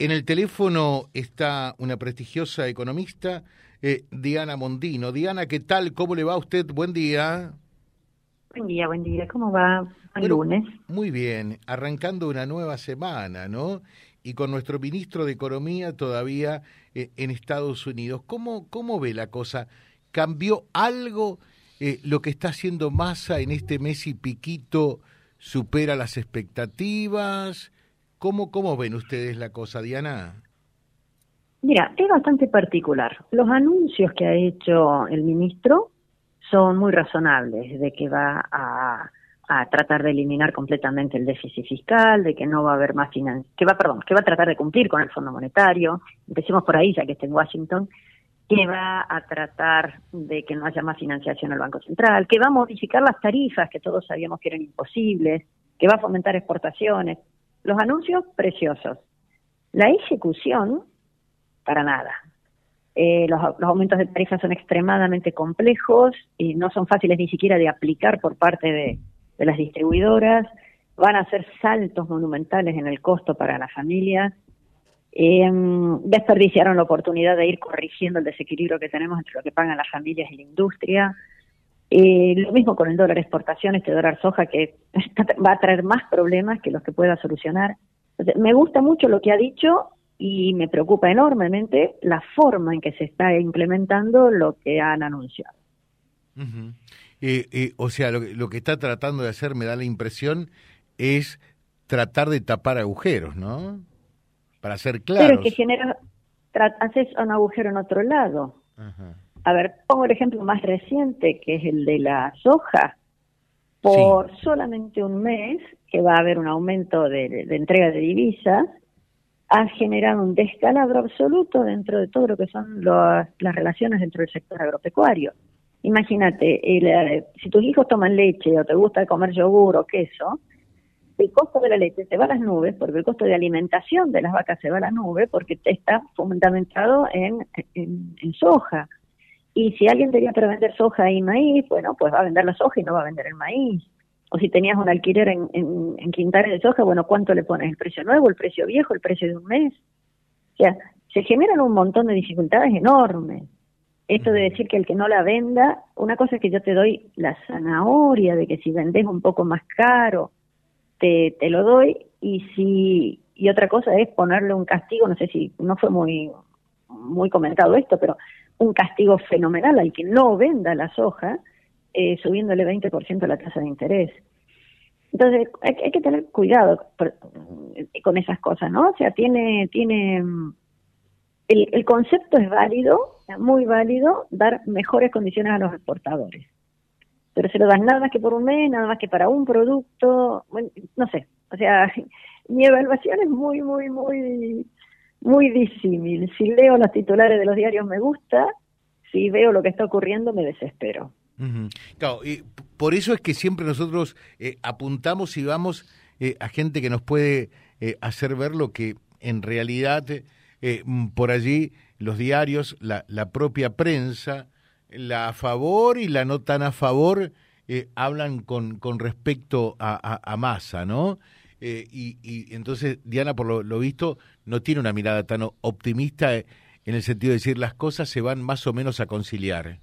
En el teléfono está una prestigiosa economista, eh, Diana Mondino. Diana, ¿qué tal? ¿Cómo le va a usted? Buen día. Buen día, buen día. ¿Cómo va el lunes? Muy bien, arrancando una nueva semana, ¿no? Y con nuestro ministro de Economía todavía eh, en Estados Unidos. ¿Cómo, ¿Cómo ve la cosa? ¿Cambió algo eh, lo que está haciendo Massa en este mes y piquito? ¿Supera las expectativas? ¿Cómo, ¿Cómo ven ustedes la cosa, Diana? Mira, es bastante particular. Los anuncios que ha hecho el ministro son muy razonables, de que va a, tratar de eliminar completamente el déficit fiscal, de que no va a haber más financiación, que va, perdón, que va a tratar de cumplir con el Fondo Monetario, empecemos por ahí ya que está en Washington, que va a tratar de que no haya más financiación al Banco Central, que va a modificar las tarifas que todos sabíamos que eran imposibles, que va a fomentar exportaciones. Los anuncios, preciosos. La ejecución, para nada. Eh, los, aumentos de tarifas son extremadamente complejos y no son fáciles ni siquiera de aplicar por parte de, las distribuidoras. Van a ser saltos monumentales en el costo para las familias. Eh, desperdiciaron la oportunidad de ir corrigiendo el desequilibrio que tenemos entre lo que pagan las familias y la industria. Eh, lo mismo con el dólar exportación, este dólar soja que va a traer más problemas que los que pueda solucionar. me gusta mucho lo que ha dicho y me preocupa enormemente la forma en que se está implementando lo que han anunciado. Eh, eh, o sea, lo, lo, que está tratando de hacer, me da la impresión, es tratar de tapar agujeros, ¿no? Para ser claros. Pero es que genera, haces un agujero en otro lado. A ver, pongo el ejemplo más reciente, que es el de la soja. Por solamente un mes, que va a haber un aumento de, entrega de divisas, ha generado un descalabro absoluto dentro de todo lo que son las relaciones dentro del sector agropecuario. Imagínate, eh, si tus hijos toman leche o te gusta comer yogur o queso, el costo de la leche se va a las nubes porque el costo de alimentación de las vacas se va a las nubes porque está fundamentado en soja. Y si alguien tenía para vender soja y maíz, bueno, pues va a vender la soja y no va a vender el maíz. O si tenías un alquiler en, en, quintales de soja, bueno, ¿cuánto le pones? ¿El precio nuevo, el precio viejo, el precio de un mes? O sea, se generan un montón de dificultades enormes. Esto de decir que el que no la venda, una cosa es que yo te doy la zanahoria, de que si vendes un poco más caro, te, te lo doy, y si y otra cosa es ponerle un castigo, no sé si no fue muy muy comentado esto, pero un castigo fenomenal al que no venda la soja, eh, subiéndole 20% la tasa de interés. Entonces, hay, que tener cuidado eh, con esas cosas, ¿no? O sea, tiene, tiene, mm, el, el concepto es válido, muy válido, dar mejores condiciones a los exportadores. Pero se lo das nada más que por un mes, nada más que para un producto, no sé. O sea, mi evaluación es muy, muy, muy muy disímil. Si leo los titulares de los diarios me gusta, si veo lo que está ocurriendo me desespero. Claro, y por eso es que siempre nosotros eh, apuntamos y vamos eh, a gente que nos puede eh, hacer ver lo que en realidad mm, por allí los diarios, la, la, propia prensa, la a favor y la no tan a favor, hablan con, con respecto a, a, masa, ¿no? Y, y, entonces Diana, por lo, lo, visto, no tiene una mirada tan optimista en el sentido de decir las cosas se van más o menos a conciliar.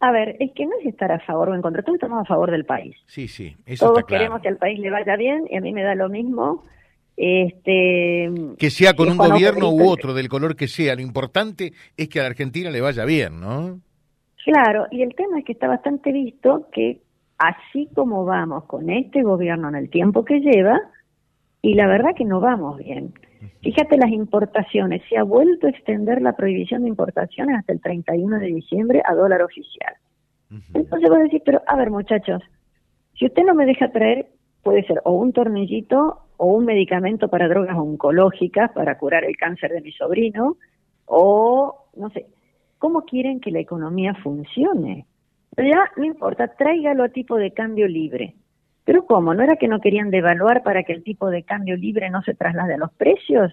A ver, es que no es estar a favor o en contra, todos estamos a favor del país. Sí, sí, eso Todos está claro. queremos que al país le vaya bien y a mí me da lo mismo. Este, que sea con un gobierno u otro, del color que sea, lo importante es que a la Argentina le vaya bien, ¿no? Claro, y el tema es que está bastante visto que así como vamos con este gobierno en el tiempo que lleva, y la verdad que no vamos bien. Fíjate las importaciones, se ha vuelto a extender la prohibición de importaciones hasta el 31 de diciembre a dólar oficial. Entonces voy a decir, pero a ver muchachos, si usted no me deja traer, puede ser o un tornillito o un medicamento para drogas oncológicas para curar el cáncer de mi sobrino, o no sé, ¿cómo quieren que la economía funcione? Ya no importa, tráigalo a tipo de cambio libre. Pero ¿cómo? ¿No era que no querían devaluar para que el tipo de cambio libre no se traslade a los precios?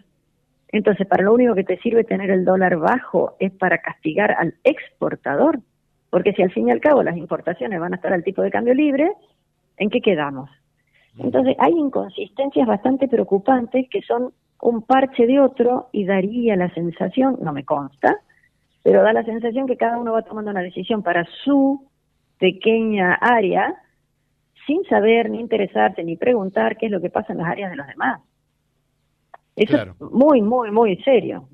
Entonces, para lo único que te sirve tener el dólar bajo es para castigar al exportador. Porque si al fin y al cabo las importaciones van a estar al tipo de cambio libre, ¿en qué quedamos? Entonces, hay inconsistencias bastante preocupantes que son un parche de otro y daría la sensación, no me consta, pero da la sensación que cada uno va tomando una decisión para su pequeña área sin saber ni interesarse ni preguntar qué es lo que pasa en las áreas de los demás. Eso es muy, muy, muy serio.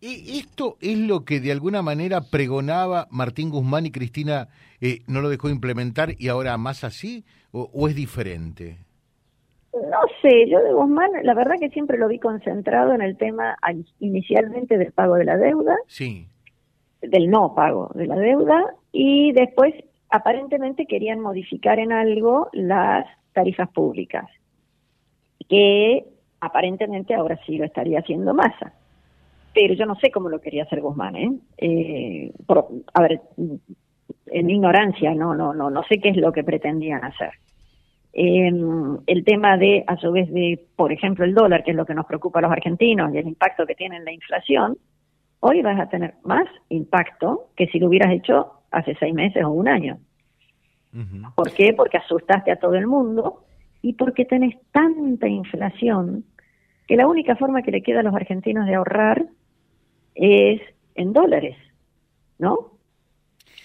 ¿Y esto es lo que de alguna manera pregonaba Martín Guzmán y Cristina eh, no lo dejó implementar y ahora más así? ¿O, es diferente? No sé, yo de Guzmán la verdad que siempre lo vi concentrado en el tema inicialmente del pago de la deuda. Sí. Del no pago de la deuda y después aparentemente querían modificar en algo las tarifas públicas, que aparentemente ahora sí lo estaría haciendo Massa. Pero yo no sé cómo lo quería hacer Guzmán, ¿eh? eh a ver, en ignorancia, no, no, no, no sé qué es lo que pretendían hacer. Eh, el tema de, a su vez, de, por ejemplo, el dólar, que es lo que nos preocupa a los argentinos y el impacto que tiene en la inflación, hoy vas a tener más impacto que si lo hubieras hecho hace seis meses o un año. ¿Por qué? Porque asustaste a todo el mundo y porque tenés tanta inflación que la única forma que le queda a los argentinos de ahorrar es en dólares, ¿no?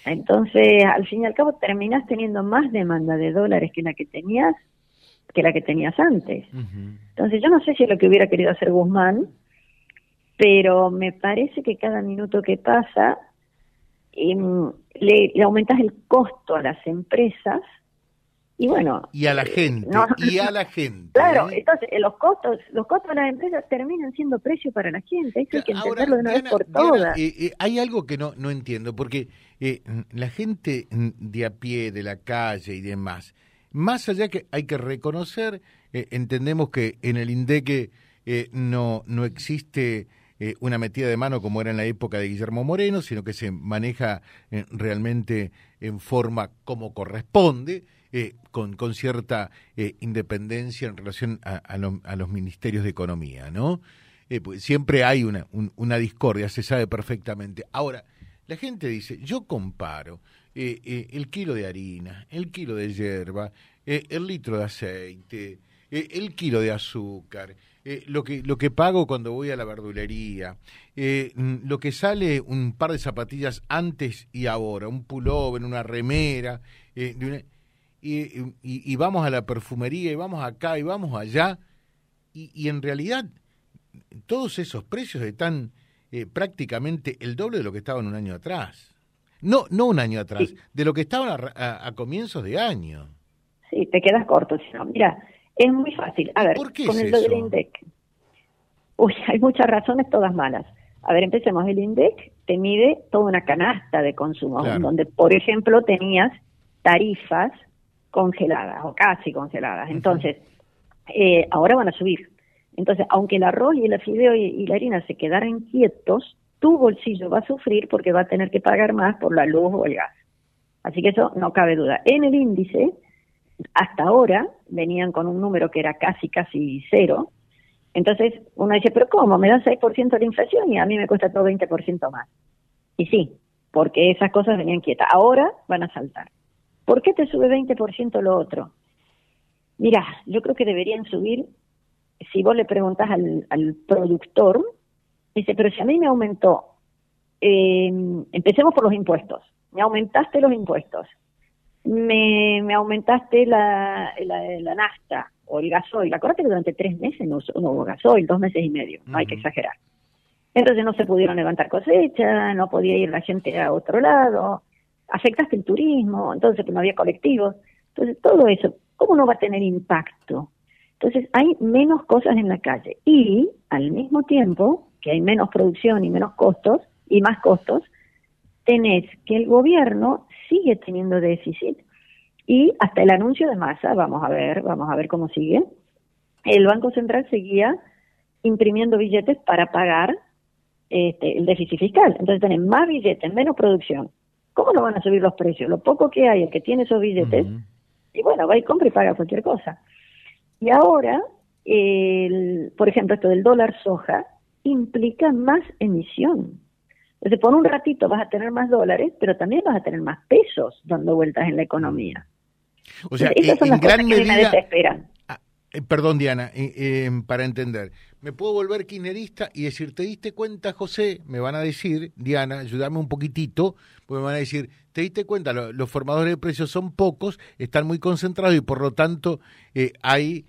Entonces, al fin y al cabo, terminás teniendo más demanda de dólares que la que tenías que la que tenías antes. Entonces, yo no sé si es lo que hubiera querido hacer Guzmán, pero me parece que cada minuto que pasa em, le, le aumentas el costo a las empresas y bueno y a la gente y a la gente claro ¿eh? entonces eh, los costos los costos de las empresas terminan siendo precio para la gente hay que entenderlo de una vez por todas eh, hay algo que no no entiendo porque la gente de a pie de la calle y demás más allá que hay que reconocer entendemos que en el INDEC no no existe una metida de mano como era en la época de Guillermo Moreno, sino que se maneja realmente en forma como corresponde eh, con, con, cierta eh, independencia en relación a, los ministerios de economía, ¿no? Eh, pues siempre hay una, una discordia, se sabe perfectamente. Ahora, la gente dice, yo comparo el kilo de harina, el kilo de hierba, el litro de aceite, el kilo de azúcar, lo, que, lo que pago cuando voy a la verdulería, lo que sale un par de zapatillas antes y ahora, un pullover, una remera, de una, y, vamos a la perfumería y vamos acá y vamos allá y, en realidad todos esos precios están eh, prácticamente el doble de lo que estaban un año atrás. No, no un año atrás, de lo que estaban a, comienzos de año. Sí, te quedas corto. Mira, es muy fácil. A ver, con el del INDEC. Uy, hay muchas razones, todas malas. A ver, empecemos. El INDEC te mide toda una canasta de consumo, donde, por ejemplo, tenías tarifas congeladas o casi congeladas. Entonces, eh, ahora van a subir. Entonces, aunque el arroz y el fideo y, la harina se quedaran quietos, tu bolsillo va a sufrir porque va a tener que pagar más por la luz o el gas. Así que eso no cabe duda. En el índice, hasta ahora venían con un número que era casi, casi cero. Entonces uno dice, pero ¿cómo? Me da 6% de la inflación y a mí me cuesta todo 20% más. Y sí, porque esas cosas venían quietas. Ahora van a saltar. ¿Por qué te sube 20% lo otro? Mira, yo creo que deberían subir, si vos le preguntás al, al productor, dice, pero si a mí me aumentó, eh, empecemos por los impuestos, me aumentaste los impuestos, me, me aumentaste la, la, la nafta o el gasoil, acuérdate que durante tres meses no, hubo gasoil, dos meses y medio, no hay que exagerar. Entonces no se pudieron levantar cosechas, no podía ir la gente a otro lado, afectaste el turismo, entonces no había colectivos, entonces todo eso, ¿cómo no va a tener impacto? Entonces hay menos cosas en la calle y al mismo tiempo que hay menos producción y menos costos y más costos, tenés que el gobierno sigue teniendo déficit y hasta el anuncio de masa, vamos a ver, vamos a ver cómo sigue, el Banco Central seguía imprimiendo billetes para pagar este, el déficit fiscal. Entonces tenés más billetes, menos producción, ¿Cómo no van a subir los precios? Lo poco que hay, el que tiene esos billetes, y bueno, va y compra y paga cualquier cosa. Y ahora, el, por ejemplo, esto del dólar soja implica más emisión. Entonces, por un ratito vas a tener más dólares, pero también vas a tener más pesos dando vueltas en la economía. O sea, esas son las gran cosas que me desesperan. Ah, eh, perdón, Diana, eh, eh, para entender, me puedo volver kirchnerista y decir, ¿te diste cuenta, José? Me van a decir, Diana, ayúdame un poquitito, porque me van a decir, ¿te diste cuenta? los formadores de precios son pocos, están muy concentrados y por lo tanto eh, hay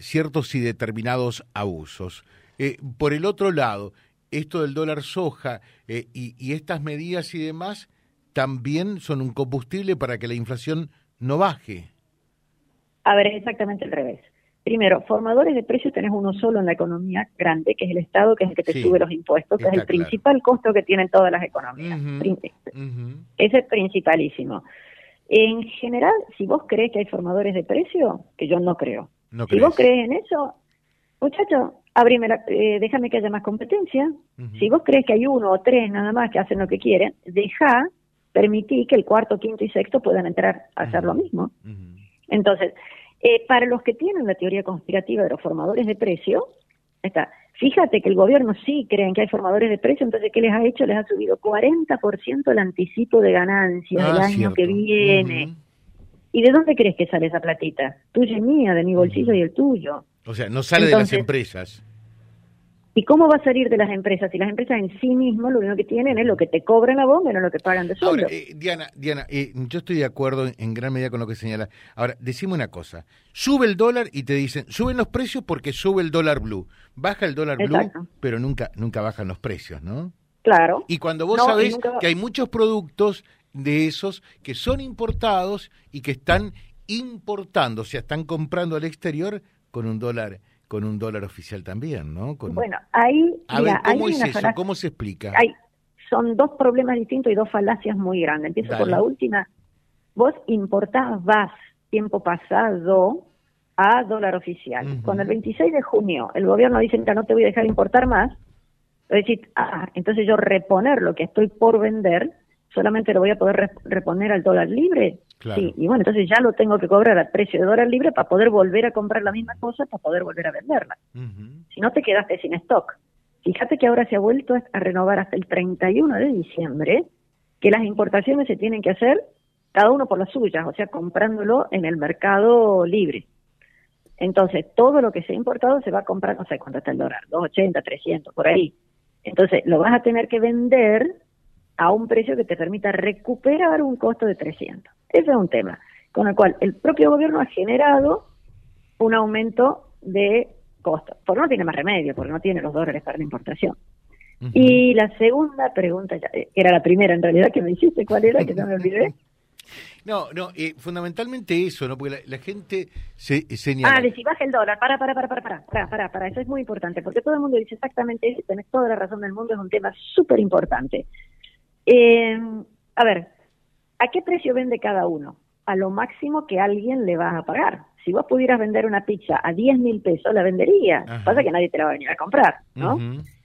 ciertos y determinados abusos. por el otro lado, esto del dólar soja y, y estas medidas y demás también son un combustible para que la inflación no baje. A ver, es exactamente al revés. Primero, formadores de precios tenés uno solo en la economía grande, que es el Estado, que es el que te sube los impuestos, que es el principal costo que tienen todas las economías. Ese es principalísimo. En general, si vos crees que hay formadores de precios, que yo no creo. si vos crees en eso, muchacho, eh, déjame que haya más competencia. Si vos crees que hay uno o tres nada más que hacen lo que quieren, deja, permití que el cuarto, quinto y sexto puedan entrar a hacer lo mismo. Entonces, eh, para los que tienen la teoría conspirativa de los formadores de precio, está, fíjate que el gobierno sí creen que hay formadores de precio, entonces ¿qué les ha hecho? Les ha subido 40% el anticipo de ganancias del ah, año que viene. ¿Y de dónde crees que sale esa platita? Tuya y mía, de mi bolsillo y el tuyo. O sea, no sale de las empresas. ¿Y cómo va a salir de las empresas? Si las empresas en sí mismas lo único que tienen es lo que te cobran la bomba y no lo que pagan de sueldo. Ahora, eh, Diana, Diana eh, yo estoy de acuerdo en, gran medida con lo que señala. Ahora, decime una cosa. Sube el dólar y te dicen, suben los precios porque sube el dólar blue. Baja el dólar blue, pero nunca, nunca bajan los precios, ¿no? Claro. Y cuando vos sabés que hay muchos productos de esos que son importados y que están importando, o sea, están comprando al exterior con un dólar con un dólar oficial también, ¿no? Bueno, ahí... A ver, ¿cómo es eso? ¿Cómo se explica? Hay, son dos problemas distintos y dos falacias muy grandes. Empiezo por la última. Vos importabas tiempo pasado a dólar oficial. Cuando el 26 de junio el gobierno dice, mira, no te voy a dejar importar más, decir, ah, entonces yo reponer lo que estoy por vender, solamente lo voy a poder reponer al dólar libre. Sí, y bueno, entonces ya lo tengo que cobrar al precio de dólar libre para poder volver a comprar la misma cosa, para poder volver a venderla. Si no te quedaste sin stock. Fíjate que ahora se ha vuelto a renovar hasta el 31 de diciembre, que las importaciones se tienen que hacer cada uno por las suyas, o sea, comprándolo en el mercado libre. Entonces, todo lo que se ha importado se va a comprar, no sé cuánto está el dólar, 280, 300, por ahí. Entonces, lo vas a tener que vender a un precio que te permita recuperar un costo de 300. Ese es un tema con el cual el propio gobierno ha generado un aumento de costo, porque no tiene más remedio, porque no tiene los dólares para la importación. Y la segunda pregunta, eh, era la primera en realidad que me hiciste, ¿cuál era? Que no me olvidé. No, no, eh, fundamentalmente eso, ¿no? Porque la, gente se señala... Ah, de si baja el dólar, para, para, para, para, para, para, para, para, eso es muy importante, porque todo el mundo dice exactamente eso, tenés toda la razón del mundo, es un tema súper importante. Eh, a ver, ¿a qué precio vende cada uno? A lo máximo que alguien le va a pagar. Si vos pudieras vender una pizza a 10 mil pesos, la vendería. Pasa que nadie te la va a venir a comprar, ¿no?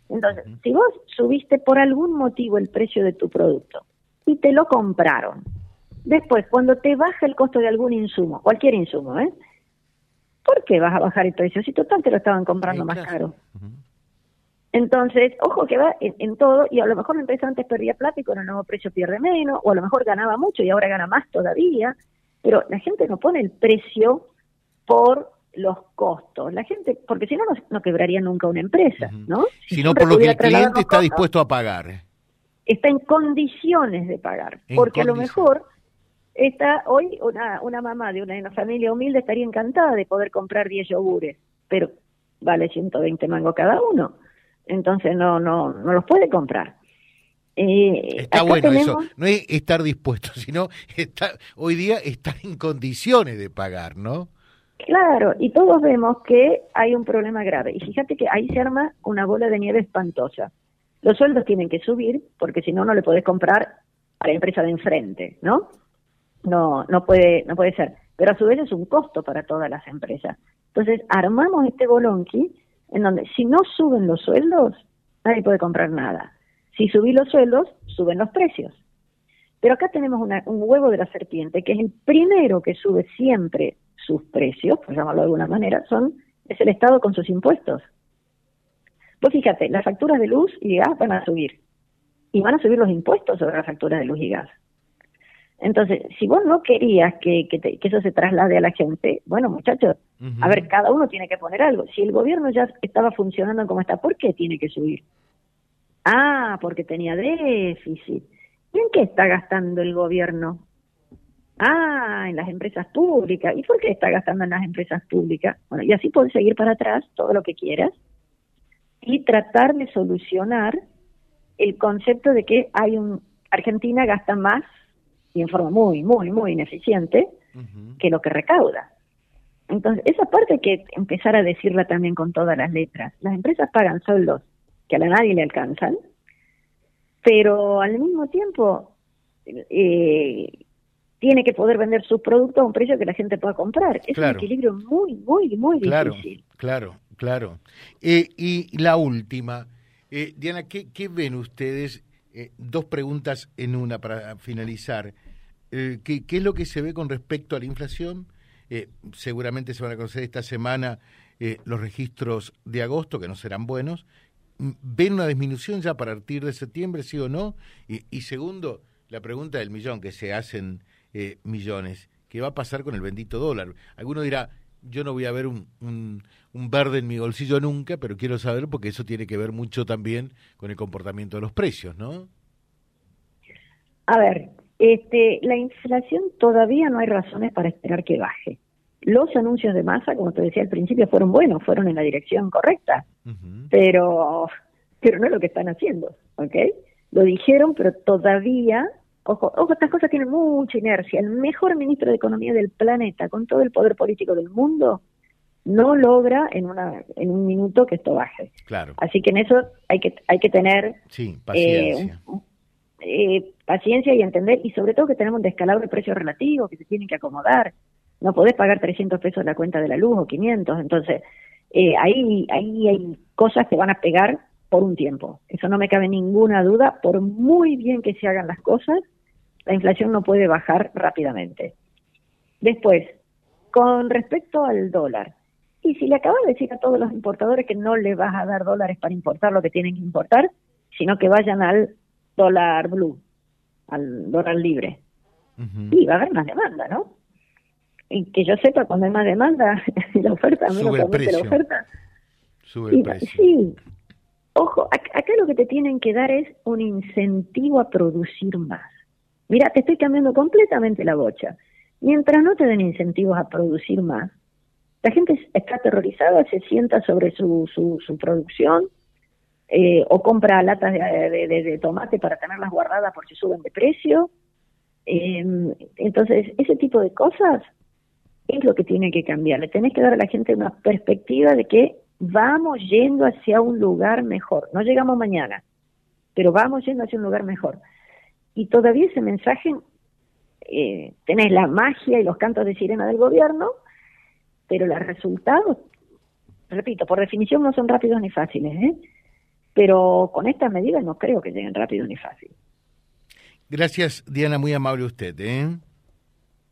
Entonces, si vos subiste por algún motivo el precio de tu producto y te lo compraron, después, cuando te baja el costo de algún insumo, cualquier insumo, ¿eh? ¿Por qué vas a bajar el precio? Si total te lo estaban comprando más caro. Entonces, ojo que va en, todo, y a lo mejor la empresa antes perdía plata y con el nuevo precio pierde menos, o a lo mejor ganaba mucho y ahora gana más todavía, pero la gente no pone el precio por los costos. La gente, porque si no, no, quebraría nunca una empresa, ¿no? Sino por lo que el cliente está dispuesto a pagar. Está en condiciones de pagar, porque a lo mejor está hoy una, una mamá de una, una familia humilde estaría encantada de poder comprar 10 yogures, pero vale 120 mangos cada uno entonces no no no los puede comprar. Eh, Está bueno eso, no es estar dispuesto, sino estar, hoy día estar en condiciones de pagar, ¿no? Claro, y todos vemos que hay un problema grave. Y fíjate que ahí se arma una bola de nieve espantosa. Los sueldos tienen que subir, porque si no, no le podés comprar a la empresa de enfrente, ¿no? No, no puede, no puede ser. Pero a su vez es un costo para todas las empresas. Entonces, armamos este bolonqui en donde si no suben los sueldos, nadie puede comprar nada. Si subís los sueldos, suben los precios. Pero acá tenemos un huevo de la serpiente, que es el primero que sube siempre sus precios, por llamarlo de alguna manera, son es el Estado con sus impuestos. Pues fíjate, las facturas de luz y gas van a subir. Y van a subir los impuestos sobre las facturas de luz y gas. Entonces, si vos no querías que, que, eso se traslade a la gente, bueno, muchachos, a ver, cada uno tiene que poner algo. Si el gobierno ya estaba funcionando como está, ¿por qué tiene que subir? Ah, porque tenía déficit. ¿Y en qué está gastando el gobierno? Ah, en las empresas públicas. ¿Y por qué está gastando en las empresas públicas? Bueno, y así puedes seguir para atrás todo lo que quieras y tratar de solucionar el concepto de que hay un Argentina gasta más y en forma muy, muy, muy ineficiente que lo que recauda. Entonces, esa parte hay que empezar a decirla también con todas las letras. Las empresas pagan sueldos que a nadie le alcanzan, pero al mismo tiempo eh, tiene que poder vender sus productos a un precio que la gente pueda comprar. Es un equilibrio muy, muy, muy difícil. Claro, claro. Eh, y la última, eh, Diana, ¿qué, ven ustedes? Eh, dos preguntas en una para finalizar. Eh, ¿qué, es lo que se ve con respecto a la inflación? seguramente se van a conocer esta semana los registros de agosto, que no serán buenos. Mm, ¿Ven una disminución ya a partir de septiembre, sí o no? Y, segundo, la pregunta del millón, que se hacen millones. ¿Qué va a pasar con el bendito dólar? Alguno dirá, yo no voy a ver un, verde en mi bolsillo nunca, pero quiero saber porque eso tiene que ver mucho también con el comportamiento de los precios, ¿no? A ver, este, la inflación todavía no hay razones para esperar que baje. Los anuncios de masa, como te decía al principio, fueron buenos, fueron en la dirección correcta, pero, pero no es lo que están haciendo, ¿ok? Lo dijeron, pero todavía Ojo, ojo, estas cosas tienen mucha inercia. El mejor ministro de Economía del planeta, con todo el poder político del mundo, no logra en una en un minuto que esto baje. Claro. Así que en eso hay que hay que tener sí, paciencia. Eh, eh, paciencia y entender y sobre todo que tenemos un descalabro de precios relativos que se tienen que acomodar. No podés pagar 300 pesos la cuenta de la luz o 500, entonces eh, ahí ahí hay cosas que van a pegar por un tiempo. Eso no me cabe ninguna duda, por muy bien que se hagan las cosas, la inflación no puede bajar rápidamente. Después, con respecto al dólar, y si le acabas de decir a todos los importadores que no le vas a dar dólares para importar lo que tienen que importar, sino que vayan al dólar blue, al dólar libre. Y va a haber más demanda, ¿no? Y que yo sepa, cuando hay más demanda, la oferta, menos Sube la oferta. Sube el precio. Sí. Ojo, acá lo que te tienen que dar es un incentivo a producir más. Mira, te estoy cambiando completamente la bocha. Mientras no te den incentivos a producir más, la gente está aterrorizada, se sienta sobre su, su, producción eh, o compra latas de, tomate para tenerlas guardadas por si suben de precio. Em, entonces, ese tipo de cosas es lo que tiene que cambiar. Le tenés que dar a la gente una perspectiva de que vamos yendo hacia un lugar mejor. No llegamos mañana, pero vamos yendo hacia un lugar mejor y todavía ese mensaje, eh, tenés la magia y los cantos de sirena del gobierno, pero los resultados, repito, por definición no son rápidos ni fáciles, ¿eh? pero con estas medidas no creo que lleguen rápidos ni fáciles. Gracias, Diana, muy amable usted. ¿eh?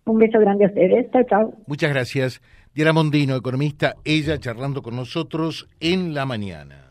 Un beso grande a ustedes. Chao, chao. Muchas gracias. Diana Mondino, economista, ella charlando con nosotros en la mañana